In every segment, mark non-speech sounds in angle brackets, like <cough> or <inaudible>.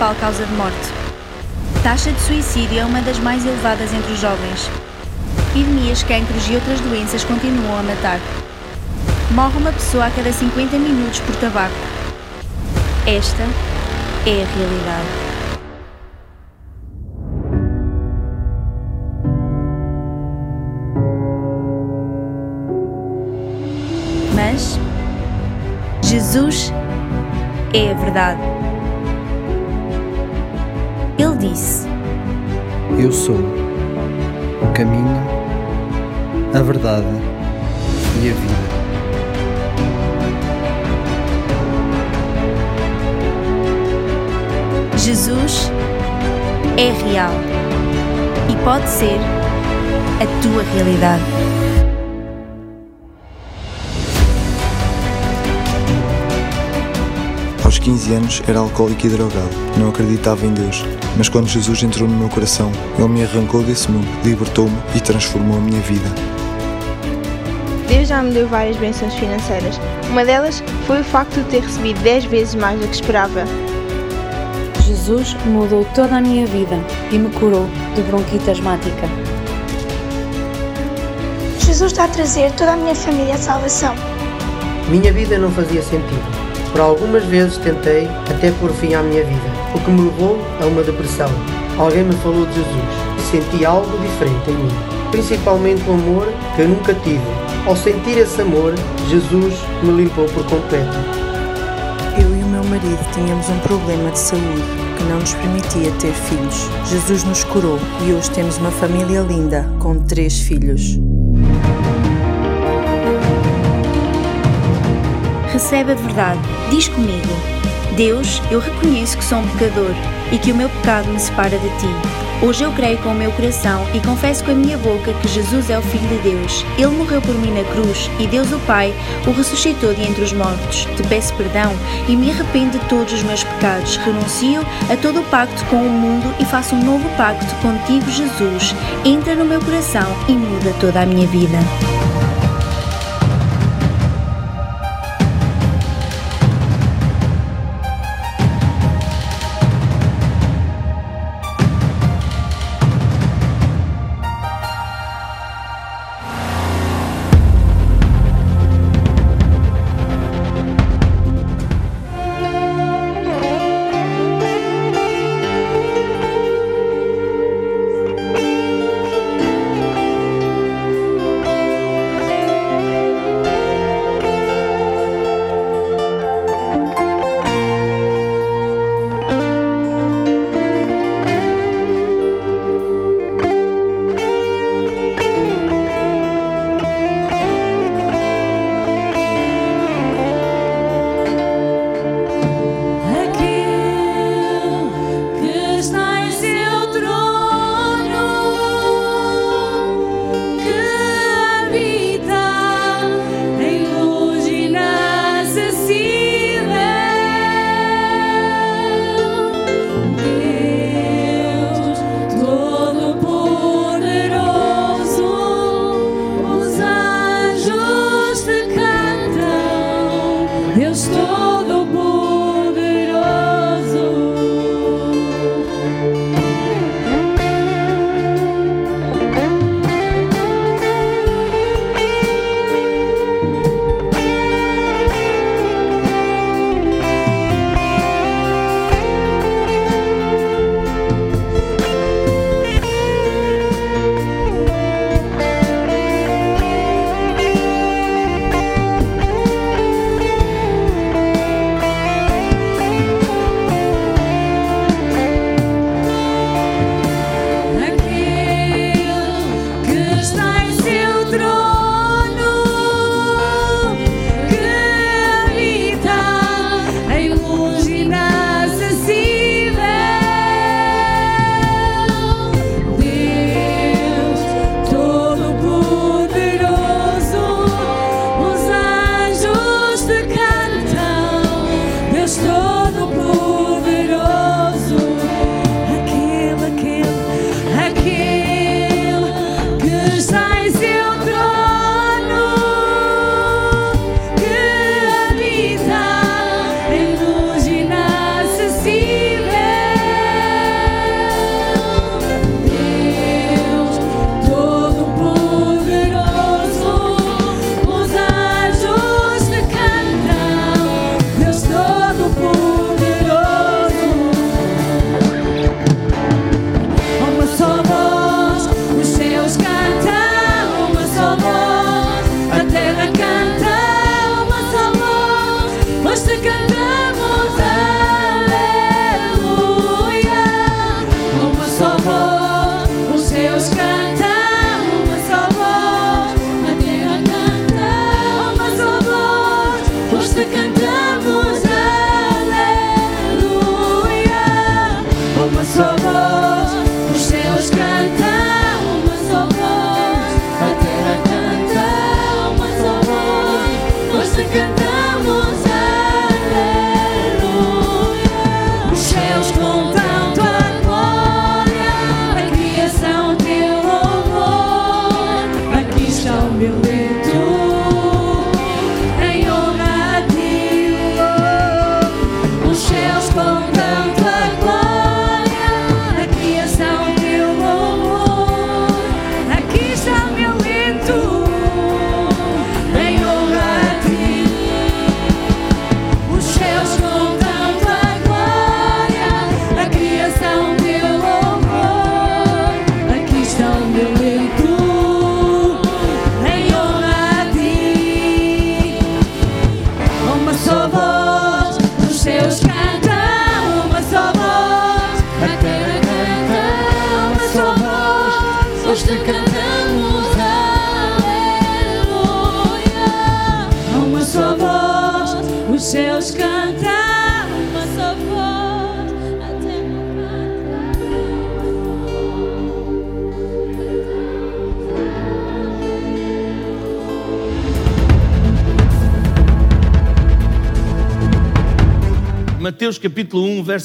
principal causa de morte. Taxa de suicídio é uma das mais elevadas entre os jovens. Epidemias, cancros e outras doenças continuam a matar. Morre uma pessoa a cada 50 minutos por tabaco. Esta é a realidade. Mas Jesus é a verdade. Ele disse: Eu sou o caminho, a verdade e a vida. Jesus é real e pode ser a tua realidade. 15 anos era alcoólico e drogado. Não acreditava em Deus. Mas quando Jesus entrou no meu coração, Ele me arrancou desse mundo, libertou-me e transformou a minha vida. Deus já me deu várias bênçãos financeiras. Uma delas foi o facto de ter recebido 10 vezes mais do que esperava. Jesus mudou toda a minha vida e me curou de bronquite asmática. Jesus está a trazer toda a minha família à salvação. Minha vida não fazia sentido. Por algumas vezes tentei até pôr fim à minha vida, o que me levou a uma depressão. Alguém me falou de Jesus e senti algo diferente em mim, principalmente o amor que eu nunca tive. Ao sentir esse amor, Jesus me limpou por completo. Eu e o meu marido tínhamos um problema de saúde que não nos permitia ter filhos. Jesus nos curou e hoje temos uma família linda com três filhos. Recebe a verdade. Diz comigo: Deus, eu reconheço que sou um pecador e que o meu pecado me separa de ti. Hoje eu creio com o meu coração e confesso com a minha boca que Jesus é o Filho de Deus. Ele morreu por mim na cruz e Deus, o Pai, o ressuscitou de entre os mortos. Te peço perdão e me arrependo de todos os meus pecados. Renuncio a todo o pacto com o mundo e faço um novo pacto contigo, Jesus. Entra no meu coração e muda toda a minha vida.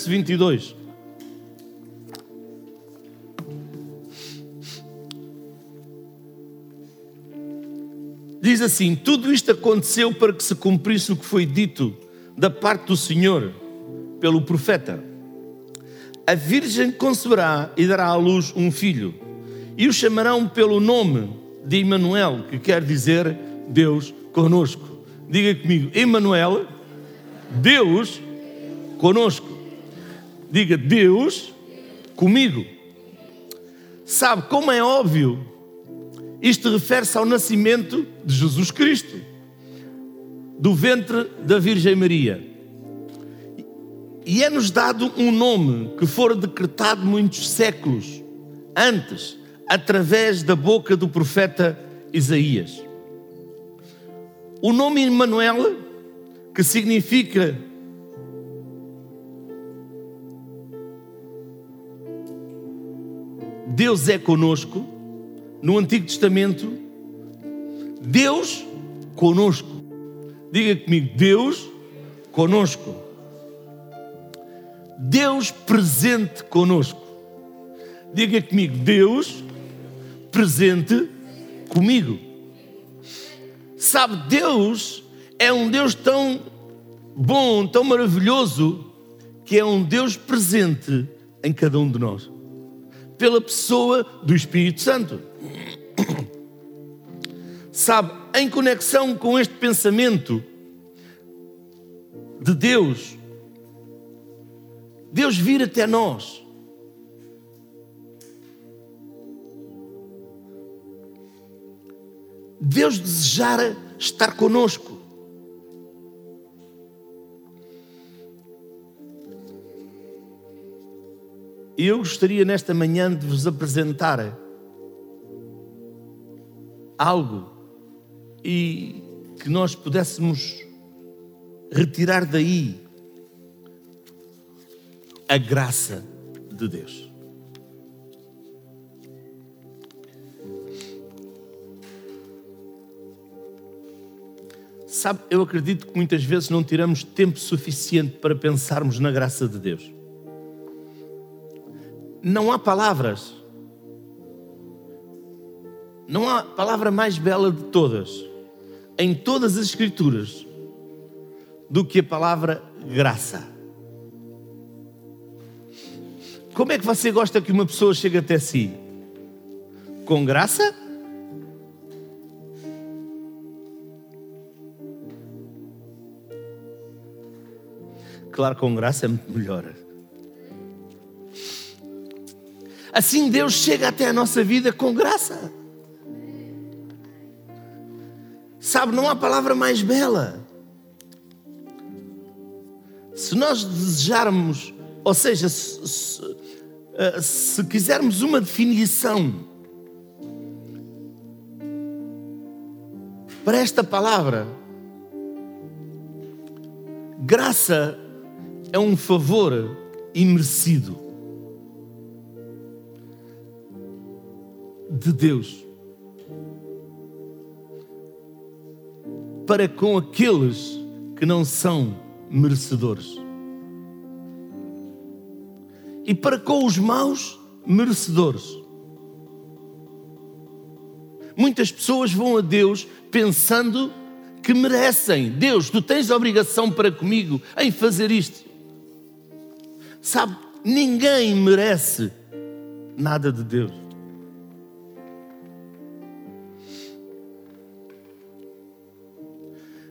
Verso 22. Diz assim: Tudo isto aconteceu para que se cumprisse o que foi dito da parte do Senhor pelo profeta. A Virgem conceberá e dará à luz um filho, e o chamarão pelo nome de Emanuel, que quer dizer Deus conosco. Diga comigo, Emanuel, Deus conosco. Diga Deus comigo. Sabe como é óbvio? Isto refere-se ao nascimento de Jesus Cristo, do ventre da Virgem Maria. E é-nos dado um nome que fora decretado muitos séculos antes, através da boca do profeta Isaías. O nome Emmanuel, que significa Deus é conosco, no Antigo Testamento, Deus conosco. Diga comigo, Deus conosco. Deus presente conosco. Diga comigo, Deus presente comigo. Sabe, Deus é um Deus tão bom, tão maravilhoso, que é um Deus presente em cada um de nós pela pessoa do Espírito Santo. Sabe, em conexão com este pensamento de Deus, Deus vir até nós. Deus desejara estar conosco. E eu gostaria nesta manhã de vos apresentar algo e que nós pudéssemos retirar daí a graça de Deus. Sabe, eu acredito que muitas vezes não tiramos tempo suficiente para pensarmos na graça de Deus não há palavras. Não há palavra mais bela de todas, em todas as Escrituras, do que a palavra graça. Como é que você gosta que uma pessoa chegue até si? Com graça? Claro, com graça é melhor. Assim Deus chega até a nossa vida com graça. Sabe, não há palavra mais bela. Se nós desejarmos, ou seja, se, se, eh, se quisermos uma definição para esta palavra, graça é um favor imerecido. De Deus para com aqueles que não são merecedores. E para com os maus, merecedores. Muitas pessoas vão a Deus pensando que merecem. Deus, tu tens obrigação para comigo em fazer isto. Sabe, ninguém merece nada de Deus.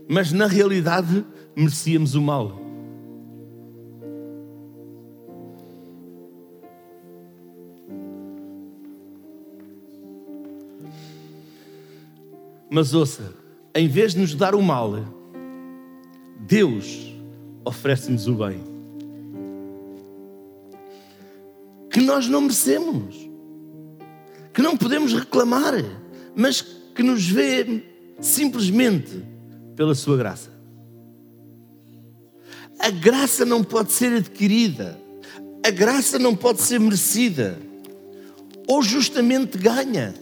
Mas na realidade merecíamos o mal. Mas ouça, em vez de nos dar o mal, Deus oferece-nos o bem. Que nós não merecemos, que não podemos reclamar, mas que nos vê simplesmente pela Sua graça. A graça não pode ser adquirida, a graça não pode ser merecida, ou justamente ganha.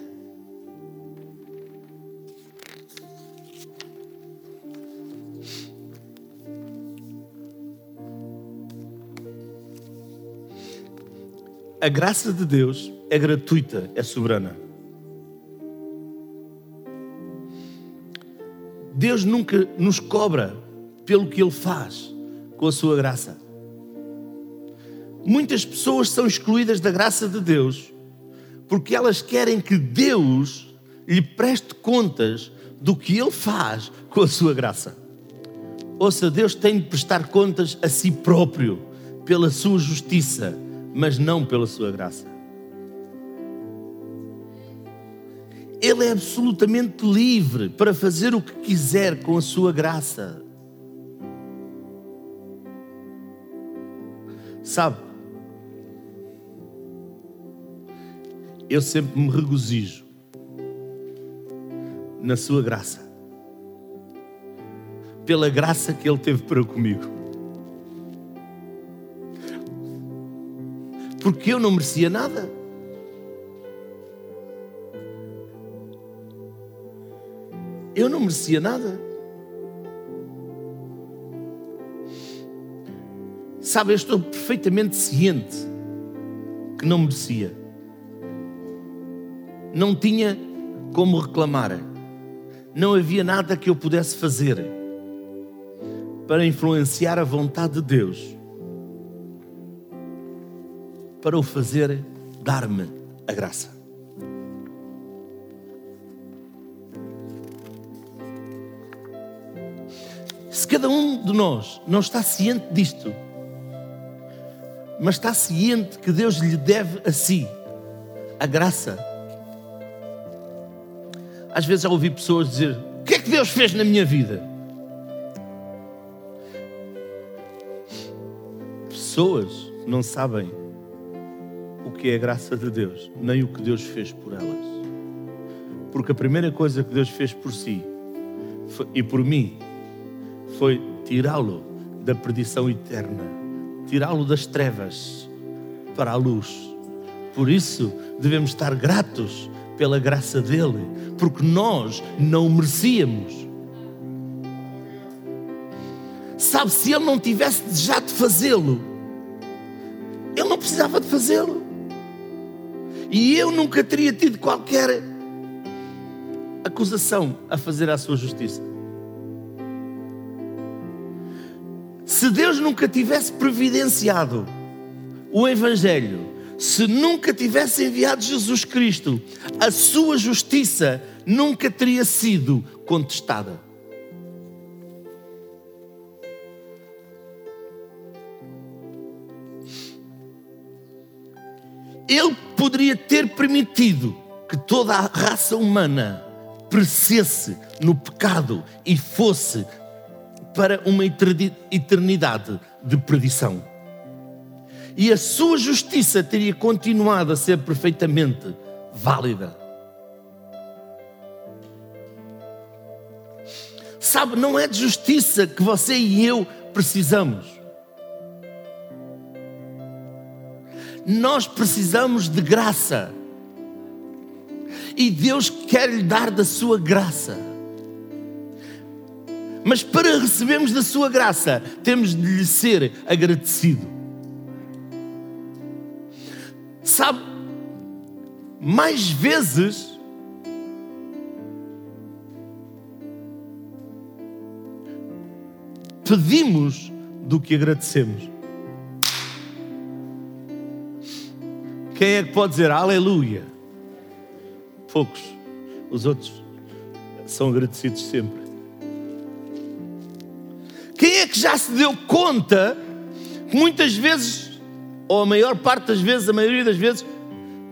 a graça de Deus é gratuita, é soberana. Deus nunca nos cobra pelo que Ele faz com a sua graça. Muitas pessoas são excluídas da graça de Deus porque elas querem que Deus lhe preste contas do que Ele faz com a sua graça. Ouça, Deus tem de prestar contas a si próprio pela sua justiça mas não pela sua graça. Ele é absolutamente livre para fazer o que quiser com a sua graça. Sabe, eu sempre me regozijo na sua graça, pela graça que Ele teve para comigo. porque eu não merecia nada. Eu não merecia nada. Sabe, eu estou perfeitamente ciente que não merecia. Não tinha como reclamar. Não havia nada que eu pudesse fazer para influenciar a vontade de Deus para o fazer dar-me a graça. De nós não está ciente disto, mas está ciente que Deus lhe deve a si a graça. Às vezes já ouvi pessoas dizer: O que é que Deus fez na minha vida? Pessoas não sabem que é a graça de Deus, nem o que Deus fez por elas. Porque a primeira coisa que Deus fez por si e por mim foi tirá-lo da perdição eterna, tirá-lo das trevas para a luz. Por isso devemos estar gratos pela graça dele, porque nós não merecíamos. Sabe, se ele não tivesse desejado fazê-lo, ele não precisava de fazê-lo. E eu nunca teria tido qualquer acusação a fazer à sua justiça. Se Deus nunca tivesse providenciado o Evangelho, se nunca tivesse enviado Jesus Cristo, a sua justiça nunca teria sido contestada. Ele poderia ter permitido que toda a raça humana perecesse no pecado e fosse para uma eternidade de perdição. E a sua justiça teria continuado a ser perfeitamente válida. Sabe, não é de justiça que você e eu precisamos. Nós precisamos de graça. E Deus quer lhe dar da sua graça. Mas para recebermos da sua graça, temos de lhe ser agradecido. Sabe, mais vezes pedimos do que agradecemos. Quem é que pode dizer aleluia? Poucos. Os outros são agradecidos sempre. Já se deu conta que muitas vezes, ou a maior parte das vezes, a maioria das vezes,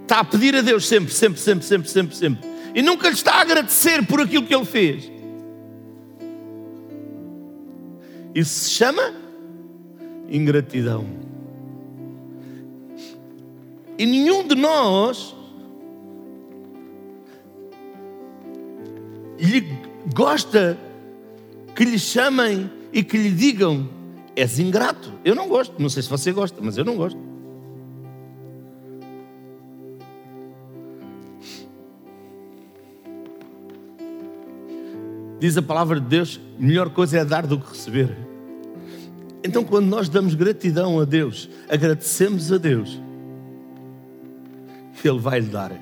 está a pedir a Deus sempre, sempre, sempre, sempre, sempre, sempre. E nunca lhe está a agradecer por aquilo que ele fez. Isso se chama ingratidão. E nenhum de nós lhe gosta que lhe chamem e que lhe digam: és ingrato. Eu não gosto, não sei se você gosta, mas eu não gosto. Diz a palavra de Deus: melhor coisa é dar do que receber. Então, quando nós damos gratidão a Deus, agradecemos a Deus, Ele vai lhe dar.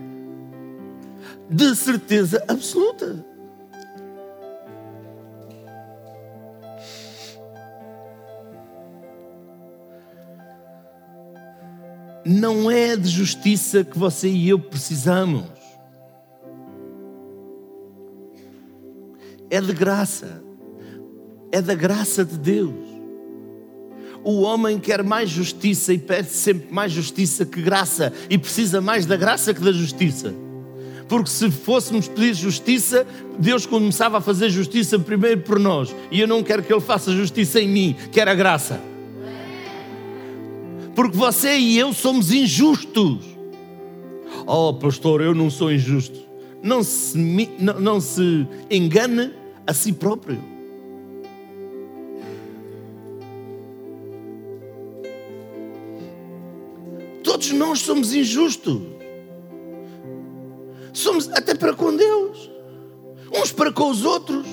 De certeza absoluta. Não é de justiça que você e eu precisamos. É de graça. É da graça de Deus. O homem quer mais justiça e pede sempre mais justiça que graça e precisa mais da graça que da justiça. Porque se fôssemos pedir justiça, Deus começava a fazer justiça primeiro por nós. E eu não quero que Ele faça justiça em mim, quero a graça. Porque você e eu somos injustos. Oh, pastor, eu não sou injusto. Não se, não, não se engane a si próprio. Todos nós somos injustos. Somos até para com Deus, uns para com os outros.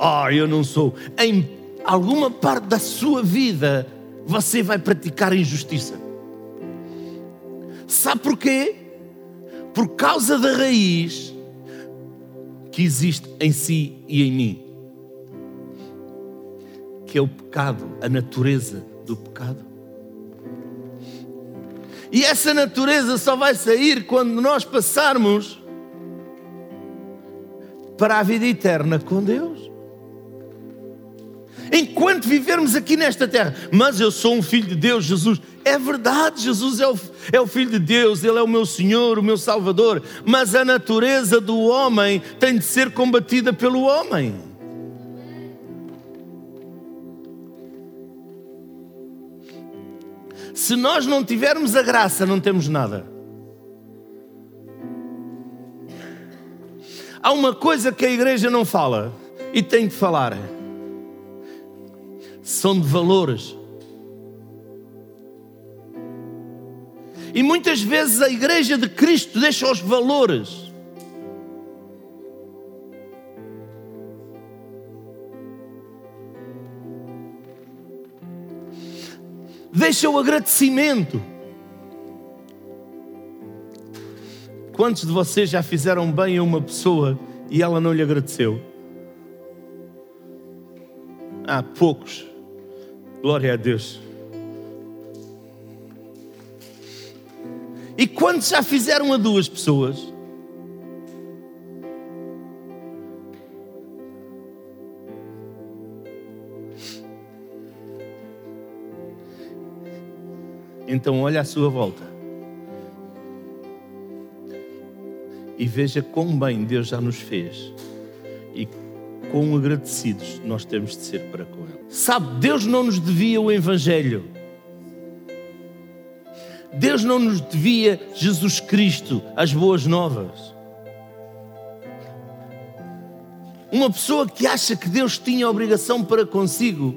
Ah, eu não sou. Em alguma parte da sua vida, você vai praticar injustiça. Sabe porquê? Por causa da raiz que existe em si e em mim, que é o pecado, a natureza do pecado. E essa natureza só vai sair quando nós passarmos para a vida eterna com Deus. Enquanto vivermos aqui nesta terra, mas eu sou um filho de Deus, Jesus. É verdade, Jesus é o, é o Filho de Deus, Ele é o meu Senhor, o meu Salvador. Mas a natureza do homem tem de ser combatida pelo homem. Se nós não tivermos a graça, não temos nada. Há uma coisa que a igreja não fala e tem de falar. São de valores. E muitas vezes a igreja de Cristo deixa os valores. Deixa o agradecimento. Quantos de vocês já fizeram bem a uma pessoa e ela não lhe agradeceu? Há poucos. Glória a Deus. E quantos já fizeram a duas pessoas? Então olha à sua volta e veja quão bem Deus já nos fez e quão agradecidos nós temos de ser para com Ele. Sabe, Deus não nos devia o Evangelho. Deus não nos devia Jesus Cristo, as boas novas. Uma pessoa que acha que Deus tinha obrigação para consigo,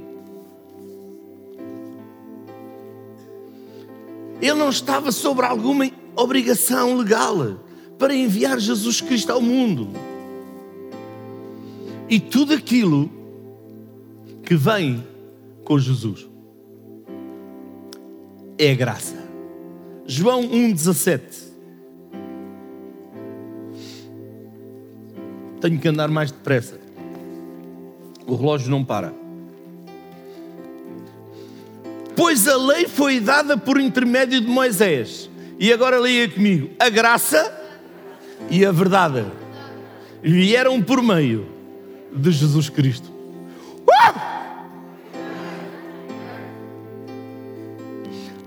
ele não estava sobre alguma obrigação legal para enviar Jesus Cristo ao mundo. E tudo aquilo que vem com Jesus. É a graça. João 1,17. Tenho que andar mais depressa. O relógio não para. Pois a lei foi dada por intermédio de Moisés. E agora leia comigo. A graça e a verdade vieram por meio de Jesus Cristo. Uh!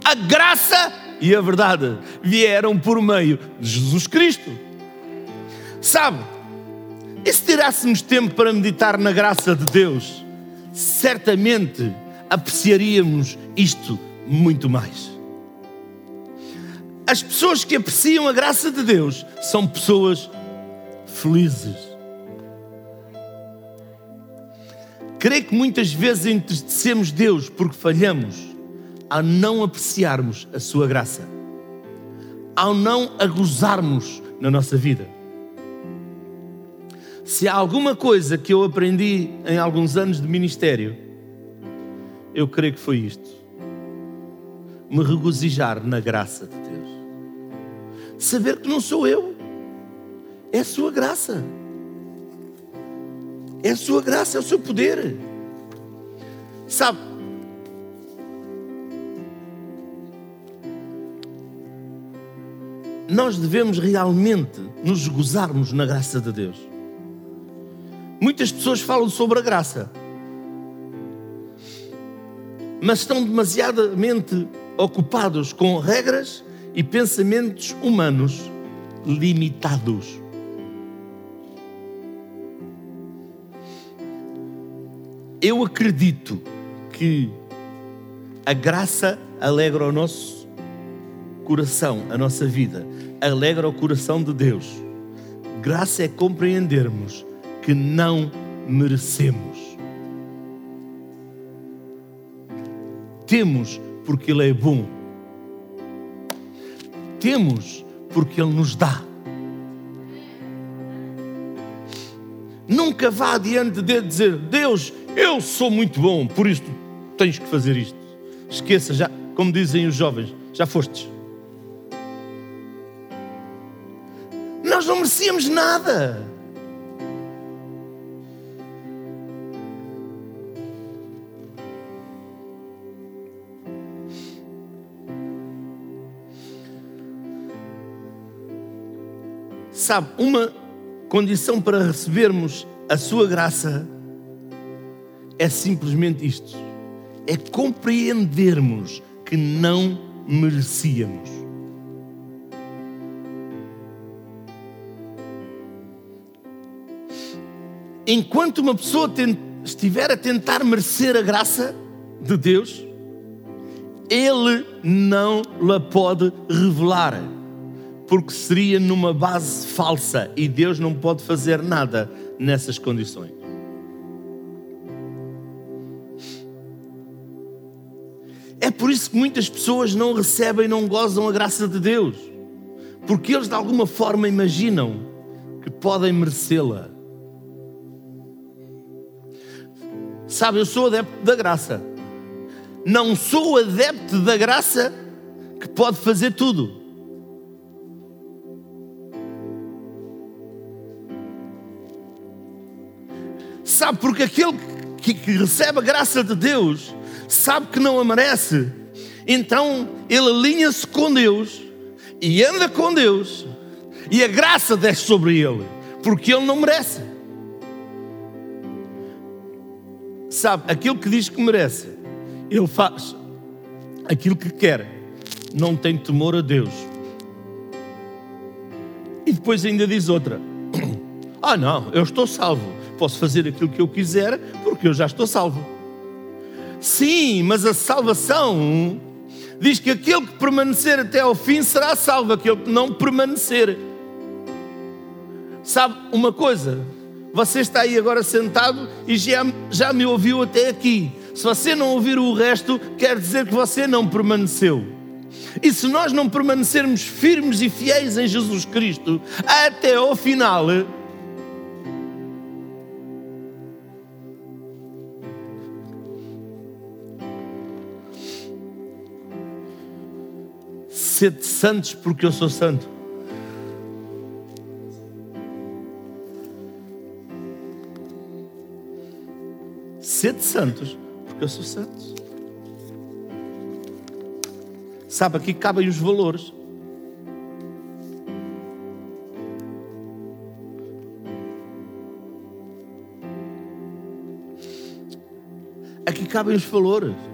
A graça e a verdade vieram por meio de Jesus Cristo. Sabe, e se tirássemos tempo para meditar na graça de Deus, certamente apreciaríamos isto muito mais. As pessoas que apreciam a graça de Deus são pessoas felizes. Creio que muitas vezes entristecemos Deus porque falhamos ao não apreciarmos a Sua graça, ao não a gozarmos na nossa vida. Se há alguma coisa que eu aprendi em alguns anos de ministério, eu creio que foi isto: me regozijar na graça de Deus, saber que não sou eu, é a Sua graça. É a Sua graça, é o seu poder. Sabe? Nós devemos realmente nos gozarmos na graça de Deus. Muitas pessoas falam sobre a graça, mas estão demasiadamente ocupados com regras e pensamentos humanos limitados. Eu acredito que a graça alegra o nosso coração, a nossa vida, alegra o coração de Deus. Graça é compreendermos que não merecemos. Temos porque Ele é bom. Temos porque Ele nos dá. Nunca vá adiante de dizer, Deus, eu sou muito bom, por isso tens que fazer isto. Esqueça, já, como dizem os jovens, já fostes. Nós não merecíamos nada. Sabe, uma condição para recebermos a sua graça é simplesmente isto: é compreendermos que não merecíamos. Enquanto uma pessoa estiver a tentar merecer a graça de Deus, Ele não la pode revelar, porque seria numa base falsa e Deus não pode fazer nada nessas condições. É por isso que muitas pessoas não recebem, não gozam a graça de Deus, porque eles de alguma forma imaginam que podem merecê-la. Sabe, eu sou adepto da graça. Não sou adepto da graça que pode fazer tudo. Sabe, porque aquele que, que recebe a graça de Deus sabe que não a merece, então ele alinha-se com Deus e anda com Deus, e a graça desce sobre ele, porque ele não merece. Sabe, aquilo que diz que merece, ele faz aquilo que quer, não tem temor a Deus. E depois ainda diz outra: <coughs> Ah, não, eu estou salvo, posso fazer aquilo que eu quiser, porque eu já estou salvo. Sim, mas a salvação diz que aquele que permanecer até ao fim será salvo, aquele que não permanecer. Sabe uma coisa? Você está aí agora sentado e já, já me ouviu até aqui. Se você não ouvir o resto, quer dizer que você não permaneceu. E se nós não permanecermos firmes e fiéis em Jesus Cristo até ao final, Sede santos porque eu sou santo. Sede santos porque eu sou santo. Sabe, aqui cabem os valores. Aqui cabem os valores.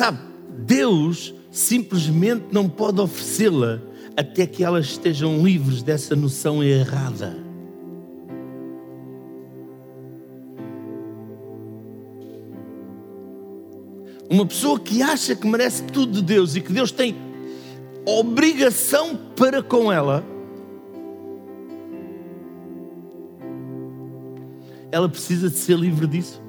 Sabe, Deus simplesmente não pode oferecê-la até que elas estejam livres dessa noção errada. Uma pessoa que acha que merece tudo de Deus e que Deus tem obrigação para com ela, ela precisa de ser livre disso.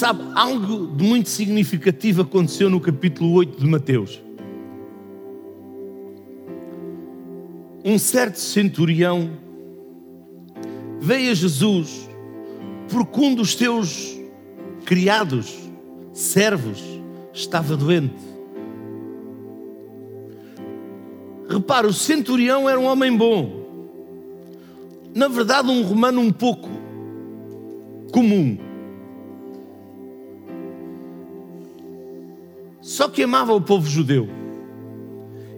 Sabe, algo de muito significativo aconteceu no capítulo 8 de Mateus. Um certo centurião veio a Jesus porque um dos teus criados, servos, estava doente. Repara, o centurião era um homem bom. Na verdade, um romano um pouco comum. Só que amava o povo judeu.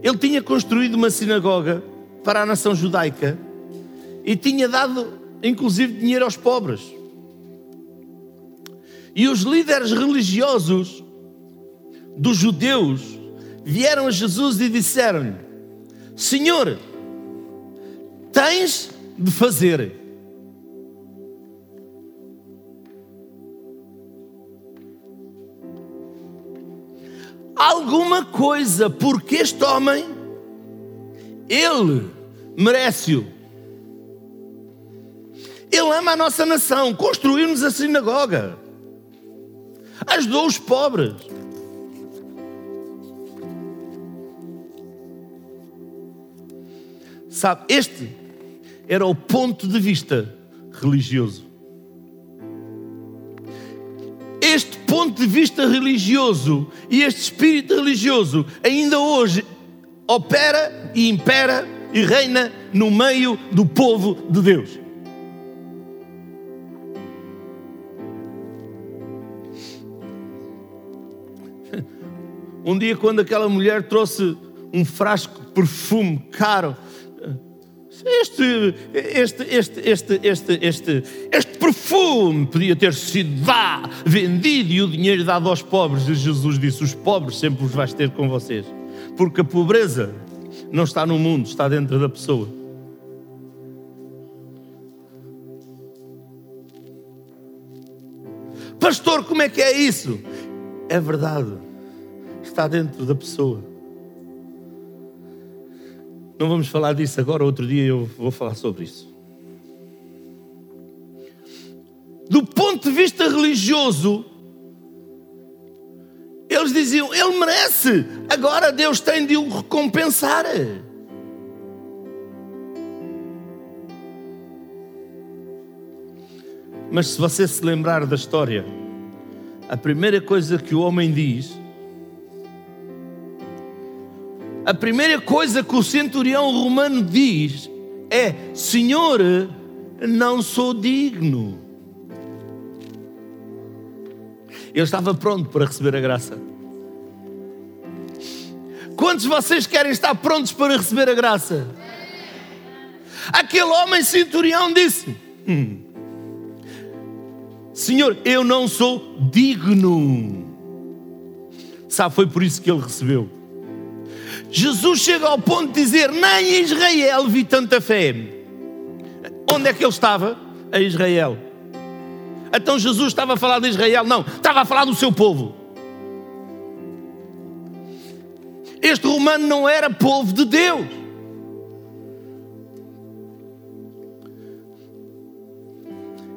Ele tinha construído uma sinagoga para a nação judaica e tinha dado, inclusive, dinheiro aos pobres. E os líderes religiosos dos judeus vieram a Jesus e disseram-lhe: Senhor, tens de fazer. Alguma coisa, porque este homem, ele merece-o. Ele ama a nossa nação, construiu-nos a sinagoga ajudou os pobres. Sabe, este era o ponto de vista religioso. Este ponto de vista religioso e este espírito religioso ainda hoje opera e impera e reina no meio do povo de Deus. <laughs> Um dia, quando aquela mulher trouxe um frasco de perfume caro, este, este, este, este, este, este, este perfume podia ter sido vá, vendido e o dinheiro dado aos pobres. E Jesus disse: Os pobres sempre os vais ter com vocês, porque a pobreza não está no mundo, está dentro da pessoa. Pastor, como é que é isso? É verdade está dentro da pessoa. Não vamos falar disso agora, outro dia eu vou falar sobre isso. Do ponto de vista religioso, eles diziam: Ele merece, agora Deus tem de o recompensar. Mas se você se lembrar da história, a primeira coisa que o homem diz a primeira coisa que o centurião romano diz é: Senhor, não sou digno. Ele estava pronto para receber a graça. Quantos de vocês querem estar prontos para receber a graça? Aquele homem centurião disse: hum, Senhor, eu não sou digno. Sabe, foi por isso que ele recebeu. Jesus chega ao ponto de dizer: Nem em Israel vi tanta fé. Onde é que ele estava? A Israel. Então Jesus estava a falar de Israel? Não, estava a falar do seu povo. Este romano não era povo de Deus.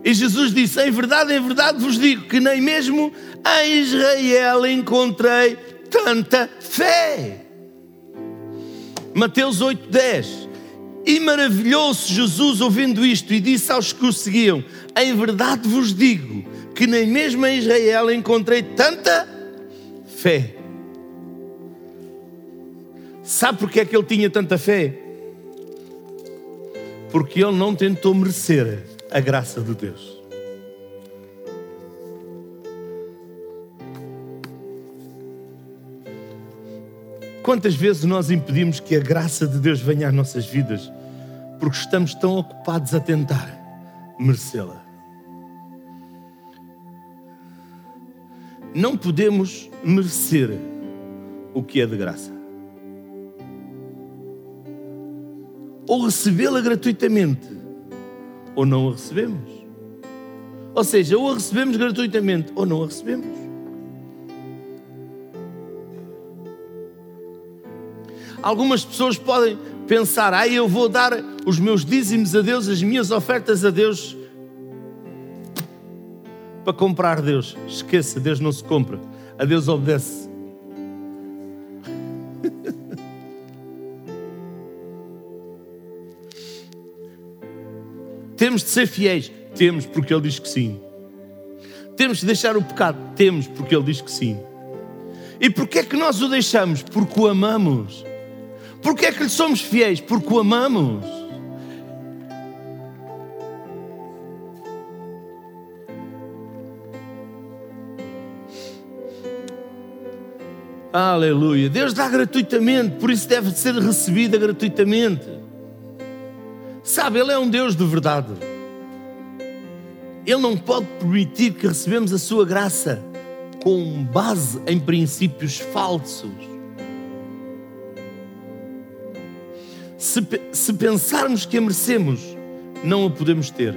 E Jesus disse: Em verdade, em verdade vos digo que nem mesmo em Israel encontrei tanta fé. Mateus 8, 10. E maravilhou-se Jesus ouvindo isto e disse aos que o seguiam: Em verdade vos digo que nem mesmo em Israel encontrei tanta fé. Sabe porque é que ele tinha tanta fé? Porque ele não tentou merecer a graça de Deus. Quantas vezes nós impedimos que a graça de Deus venha às nossas vidas porque estamos tão ocupados a tentar merecê-la? Não podemos merecer o que é de graça. Ou recebê-la gratuitamente, ou não a recebemos. Ou seja, ou a recebemos gratuitamente, ou não a recebemos. Algumas pessoas podem pensar: ah, eu vou dar os meus dízimos a Deus, as minhas ofertas a Deus para comprar Deus. Esqueça, Deus não se compra, a Deus obedece. <laughs> Temos de ser fiéis? Temos, porque Ele diz que sim. Temos de deixar o pecado? Temos, porque Ele diz que sim. E porquê é que nós o deixamos? Porque o amamos. Porquê é que lhe somos fiéis? Porque o amamos. Aleluia. Deus dá gratuitamente, por isso deve ser recebida gratuitamente. Sabe, Ele é um Deus de verdade. Ele não pode permitir que recebemos a sua graça com base em princípios falsos. Se, se pensarmos que a merecemos, não a podemos ter.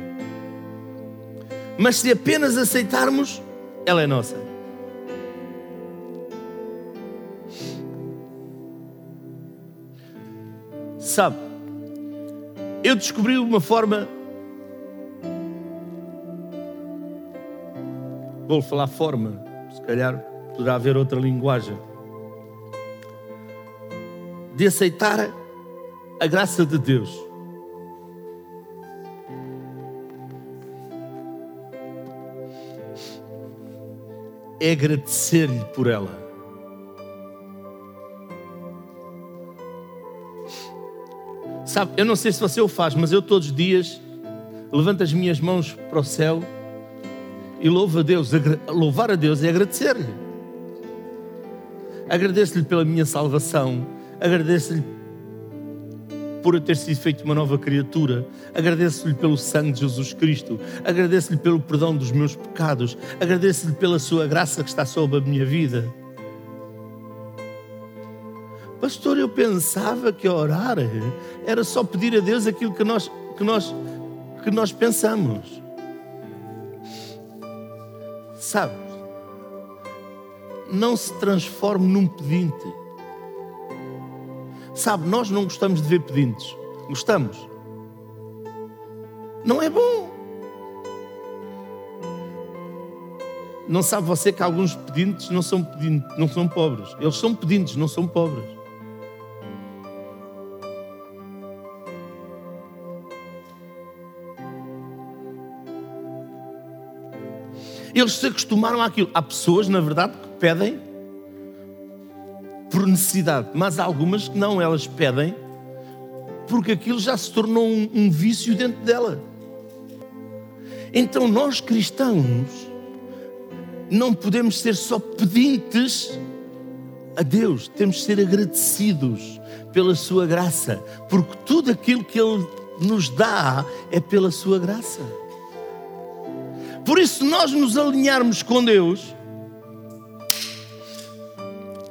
Mas se apenas aceitarmos, ela é nossa. Sabe, eu descobri uma forma. Vou falar forma, se calhar poderá haver outra linguagem. De aceitar a graça de Deus. É agradecer-lhe por ela. Sabe, eu não sei se você o faz, mas eu todos os dias levanto as minhas mãos para o céu e louvo a Deus. Louvar a Deus é agradecer-lhe. Agradeço-lhe pela minha salvação, agradeço-lhe por eu ter sido feito uma nova criatura. Agradeço-lhe pelo sangue de Jesus Cristo. Agradeço-lhe pelo perdão dos meus pecados. Agradeço-lhe pela sua graça que está sobre a minha vida. Pastor, eu pensava que orar era só pedir a Deus aquilo que nós, que nós, que nós pensamos. Sabe? Não se transforme num pedinte. Sabe, nós não gostamos de ver pedintes. Gostamos. Não é bom. Não sabe você que alguns pedintes não são pedintes, não são pobres. Eles são pedintes, não são pobres. Eles se acostumaram àquilo. Há pessoas, na verdade, que pedem por necessidade, mas há algumas que não, elas pedem porque aquilo já se tornou um, um vício dentro dela. Então nós cristãos não podemos ser só pedintes a Deus, temos de ser agradecidos pela Sua graça, porque tudo aquilo que Ele nos dá é pela Sua graça. Por isso, nós nos alinharmos com Deus,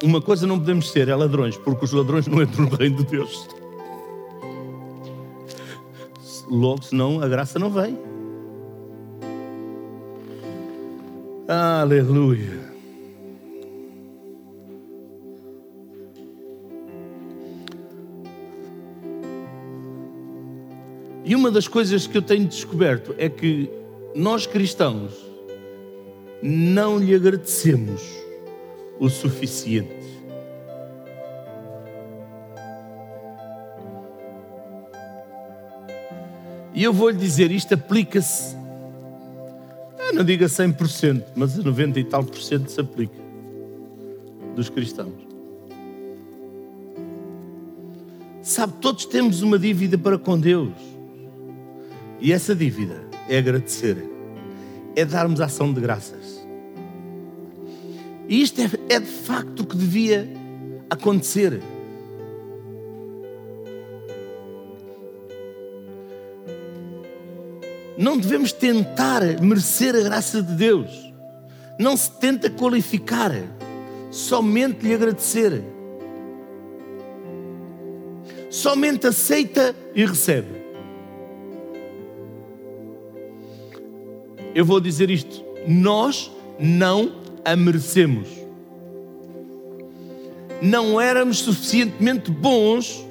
uma coisa não podemos ser, é ladrões, porque os ladrões não entram no reino de Deus. Logo, senão a graça não vem. Aleluia. E uma das coisas que eu tenho descoberto é que nós cristãos não lhe agradecemos o suficiente. E eu vou lhe dizer, isto aplica-se não digo a 100%, mas a 90 e tal por cento se aplica dos cristãos. Sabe, todos temos uma dívida para com Deus. E essa dívida é agradecer, é darmos ação de graças. E isto é, é de facto o que devia acontecer. Não devemos tentar merecer a graça de Deus. Não se tenta qualificar, somente lhe agradecer. Somente aceita e recebe. Eu vou dizer isto: nós não a merecemos. Não éramos suficientemente bons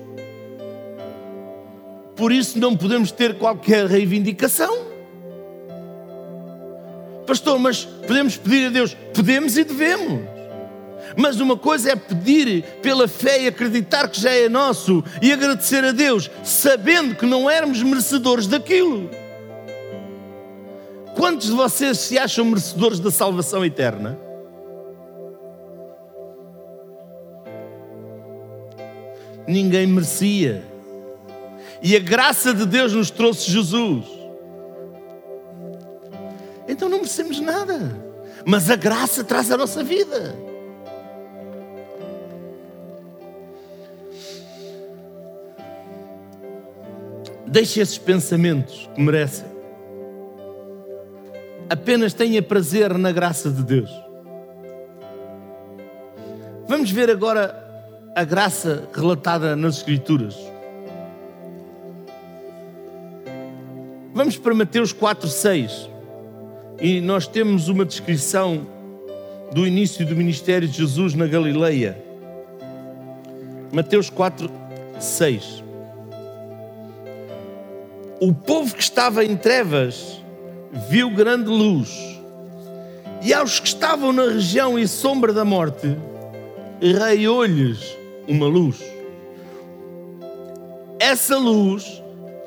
por isso não podemos ter qualquer reivindicação. Pastor, mas podemos pedir a Deus? Podemos e devemos. Mas uma coisa é pedir pela fé e acreditar que já é nosso e agradecer a Deus, sabendo que não éramos merecedores daquilo. Quantos de vocês se acham merecedores da salvação eterna? Ninguém merecia. E a graça de Deus nos trouxe Jesus. Então não merecemos nada. Mas a graça traz a nossa vida. Deixe esses pensamentos que merecem. Apenas tenha prazer na graça de Deus. Vamos ver agora a graça relatada nas Escrituras. Vamos para Mateus 4, 6. E nós temos uma descrição do início do ministério de Jesus na Galileia. Mateus 4, 6. O povo que estava em trevas viu grande luz, e aos que estavam na região e sombra da morte, raiou-lhes uma luz. Essa luz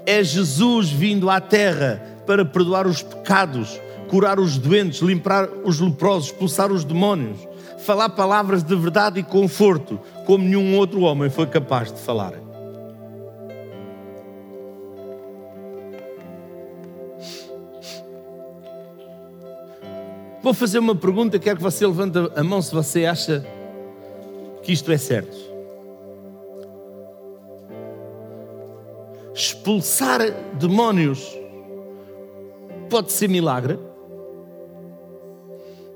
é Jesus vindo à terra para perdoar os pecados, curar os doentes, limpar os leprosos, expulsar os demónios, falar palavras de verdade e conforto, como nenhum outro homem foi capaz de falar. Vou fazer uma pergunta, quero que você levante a mão se você acha que isto é certo. Expulsar demónios pode ser milagre?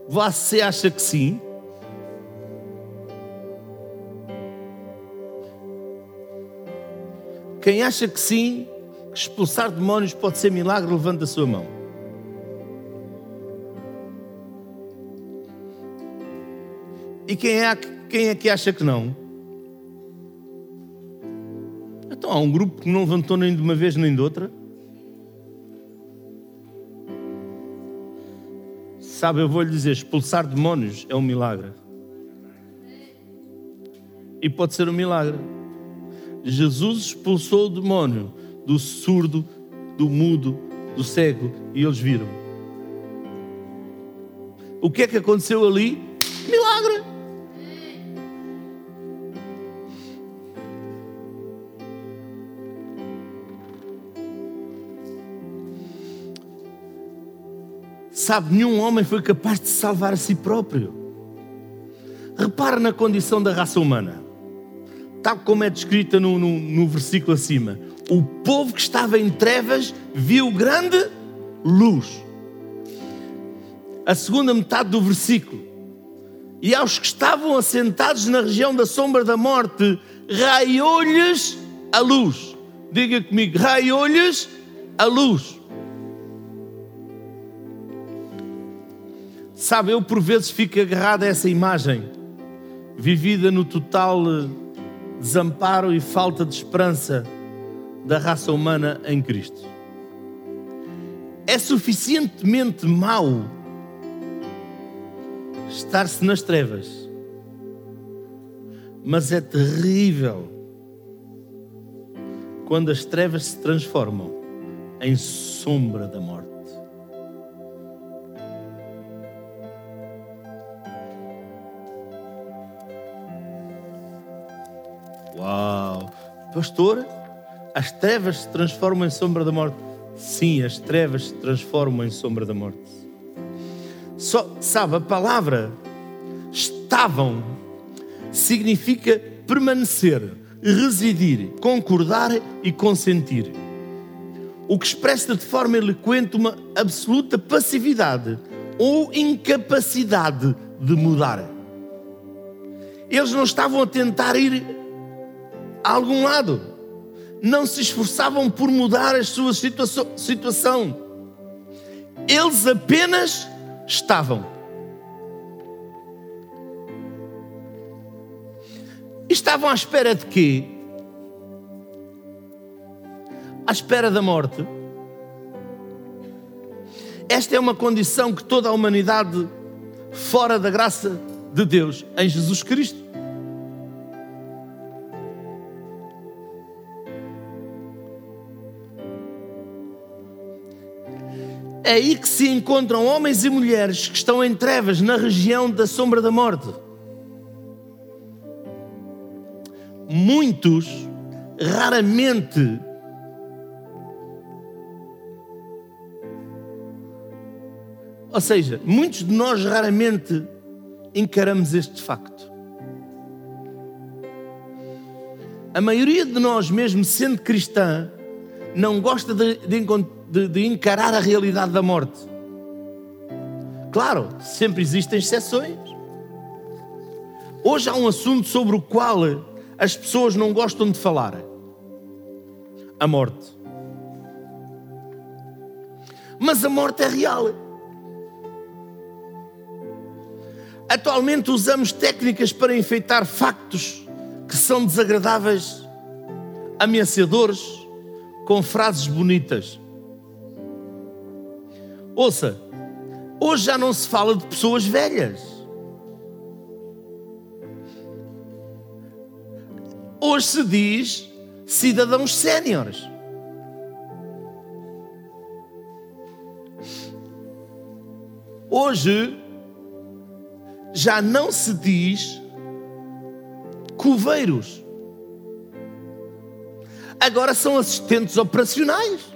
Você acha que sim? Quem acha que sim, expulsar demónios pode ser milagre, levanta a sua mão. E quem é, quem é que acha que não? Então há um grupo que não levantou nem de uma vez nem de outra. Sabe, eu vou lhe dizer: expulsar demónios é um milagre. E pode ser um milagre. Jesus expulsou o demónio do surdo, do mudo, do cego e eles viram. O que é que aconteceu ali? Milagre. Sabe, nenhum homem foi capaz de salvar a si próprio. Repara na condição da raça humana, tal como é descrita no, no, no versículo acima. O povo que estava em trevas viu grande luz. A segunda metade do versículo. E aos que estavam assentados na região da sombra da morte, raiou-lhes a luz. Diga comigo, raiou-lhes a luz. Sabe, eu por vezes fico agarrado a essa imagem, vivida no total eh, desamparo e falta de esperança da raça humana em Cristo. É suficientemente mau estar-se nas trevas, mas é terrível quando as trevas se transformam em sombra da morte. Pastor, as trevas se transformam em sombra da morte. Sim, as trevas se transformam em sombra da morte. Só, sabe, a palavra estavam significa permanecer, residir, concordar e consentir. O que expressa de forma eloquente uma absoluta passividade ou incapacidade de mudar. Eles não estavam a tentar ir a algum lado, não se esforçavam por mudar a sua situação. Eles apenas estavam. Estavam à espera de quê? À espera da morte. Esta é uma condição que toda a humanidade, fora da graça de Deus, em Jesus Cristo, É aí que se encontram homens e mulheres que estão em trevas na região da sombra da morte. Muitos, raramente, ou seja, muitos de nós raramente encaramos este facto. A maioria de nós, mesmo sendo cristã, não gosta de, de, de, de encarar a realidade da morte. Claro, sempre existem exceções. Hoje há um assunto sobre o qual as pessoas não gostam de falar: a morte. Mas a morte é real. Atualmente usamos técnicas para enfeitar factos que são desagradáveis, ameaçadores, com frases bonitas. Ouça, hoje já não se fala de pessoas velhas. Hoje se diz cidadãos séniores. Hoje já não se diz coveiros. Agora são assistentes operacionais.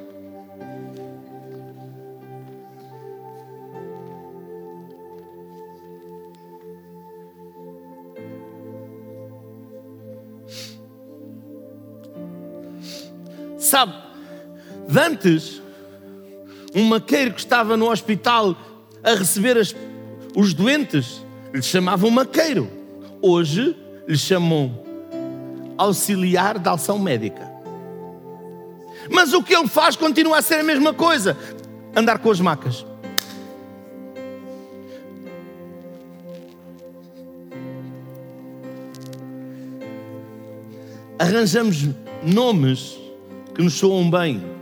Antes, um maqueiro que estava no hospital a receber as, os doentes, lhe chamavam maqueiro. Hoje lhe chamam auxiliar da ação médica. Mas o que ele faz continua a ser a mesma coisa: andar com as macas. Arranjamos nomes que nos soam bem.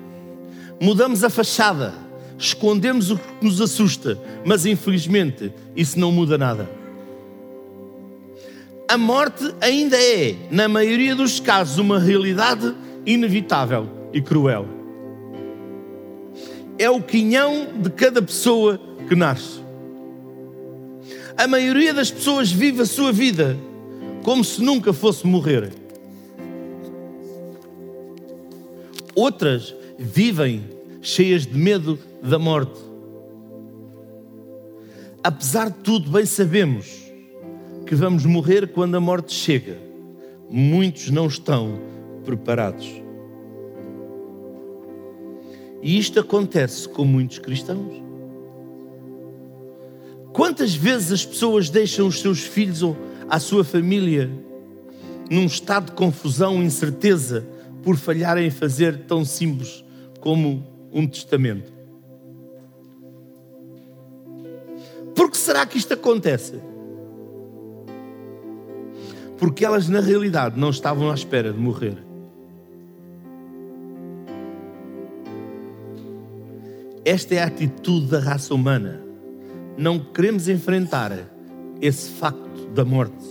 Mudamos a fachada, escondemos o que nos assusta, mas infelizmente isso não muda nada. A morte ainda é, na maioria dos casos, uma realidade inevitável e cruel. É o quinhão de cada pessoa que nasce. A maioria das pessoas vive a sua vida como se nunca fosse morrer. Outras vivem cheias de medo da morte. Apesar de tudo, bem sabemos que vamos morrer quando a morte chega. Muitos não estão preparados. E isto acontece com muitos cristãos. Quantas vezes as pessoas deixam os seus filhos ou a sua família num estado de confusão, incerteza, por falharem em fazer tão simples como um testamento. Por que será que isto acontece? Porque elas, na realidade, não estavam à espera de morrer. Esta é a atitude da raça humana. Não queremos enfrentar esse facto da morte.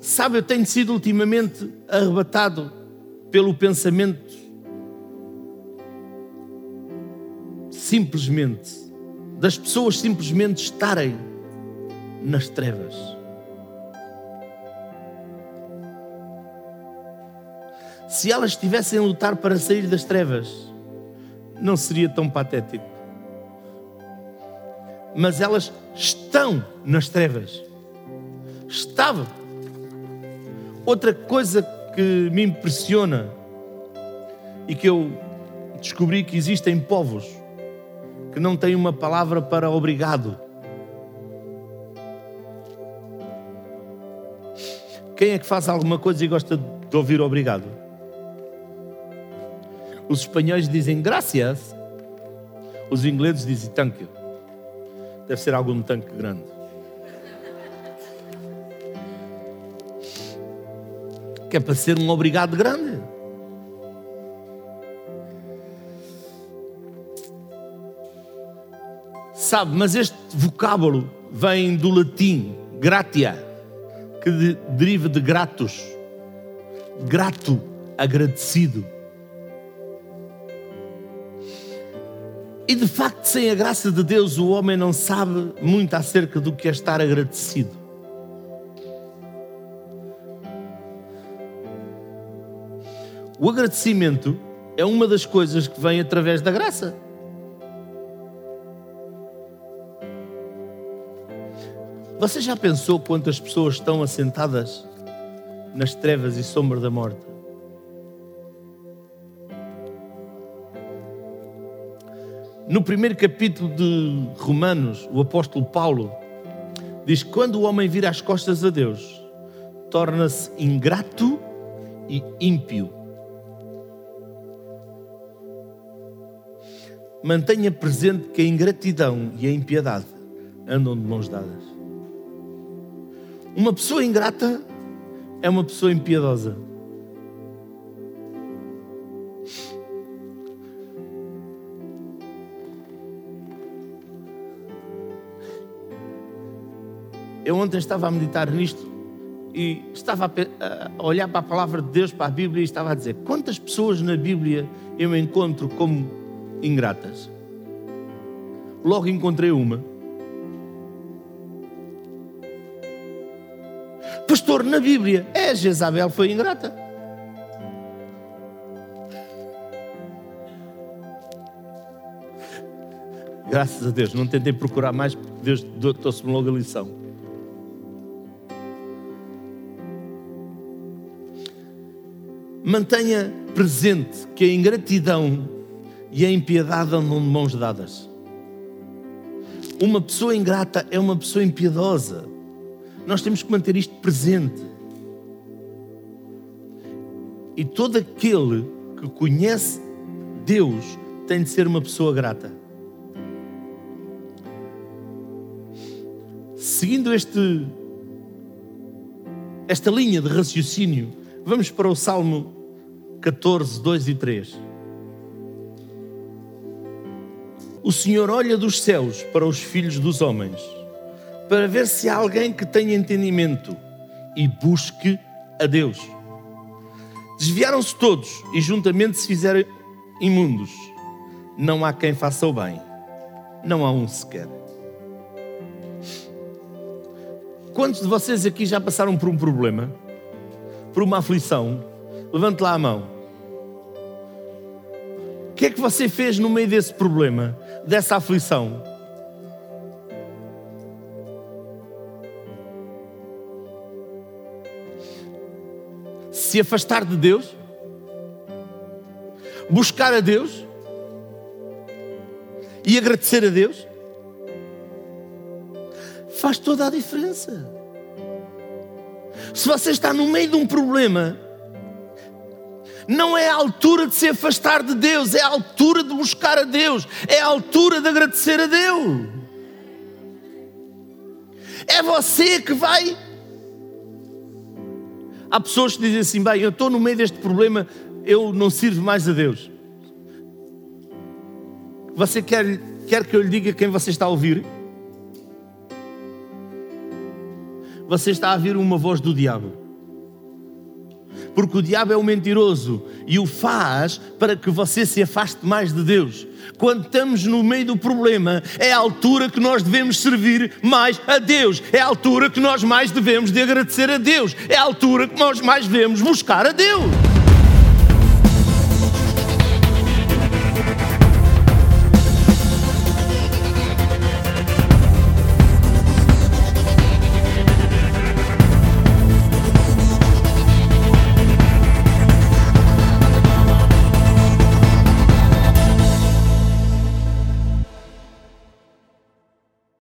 Sabe, eu tenho sido ultimamente arrebatado pelo pensamento simplesmente das pessoas simplesmente estarem nas trevas. se elas estivessem a lutar para sair das trevas, não seria tão patético. Mas elas estão nas trevas. Estavam. Outra coisa que me impressiona e que eu descobri que existem povos que não têm uma palavra para obrigado. Quem é que faz alguma coisa e gosta de ouvir obrigado? Os espanhóis dizem gracias, os ingleses dizem thank you. Deve ser algum tanque grande. Que é para ser um obrigado grande. Sabe, mas este vocábulo vem do latim gratia, que de, deriva de gratus. Grato, agradecido. E de facto, sem a graça de Deus, o homem não sabe muito acerca do que é estar agradecido. O agradecimento é uma das coisas que vem através da graça. Você já pensou quantas pessoas estão assentadas nas trevas e sombra da morte? No primeiro capítulo de Romanos, o apóstolo Paulo diz quando o homem vira as costas a Deus, torna-se ingrato e ímpio. Mantenha presente que a ingratidão e a impiedade andam de mãos dadas. Uma pessoa ingrata é uma pessoa impiedosa. Eu ontem estava a meditar nisto e estava a olhar para a palavra de Deus, para a Bíblia, e estava a dizer: quantas pessoas na Bíblia eu encontro como ingratas? Logo encontrei uma pastor na Bíblia. É, Jezabel foi ingrata. Graças a Deus, não tentei procurar mais, porque Deus trouxe-me logo a lição. Mantenha presente que a ingratidão e a impiedade andam de mãos dadas. Uma pessoa ingrata é uma pessoa impiedosa. Nós temos que manter isto presente. E todo aquele que conhece Deus tem de ser uma pessoa grata. Seguindo este, esta linha de raciocínio, vamos para o Salmo 14, 2 e 3. O Senhor olha dos céus para os filhos dos homens para ver se há alguém que tenha entendimento e busque a Deus. Desviaram-se todos e juntamente se fizeram imundos. Não há quem faça o bem, não há um sequer. Quantos de vocês aqui já passaram por um problema, por uma aflição? Levante lá a mão. O que é que você fez no meio desse problema, dessa aflição? se afastar de Deus, buscar a Deus e agradecer a Deus, faz toda a diferença. Se você está no meio de um problema, não é a altura de se afastar de Deus, é a altura de buscar a Deus, é a altura de agradecer a Deus. É você que vai Há pessoas que dizem assim: bem, eu estou no meio deste problema, eu não sirvo mais a Deus. Você quer, quer que eu lhe diga quem você está a ouvir? Você está a ouvir uma voz do diabo porque o diabo é o mentiroso e o faz para que você se afaste mais de Deus. Quando estamos no meio do problema, é a altura que nós devemos servir mais a Deus, é a altura que nós mais devemos de agradecer a Deus, é a altura que nós mais devemos buscar a Deus.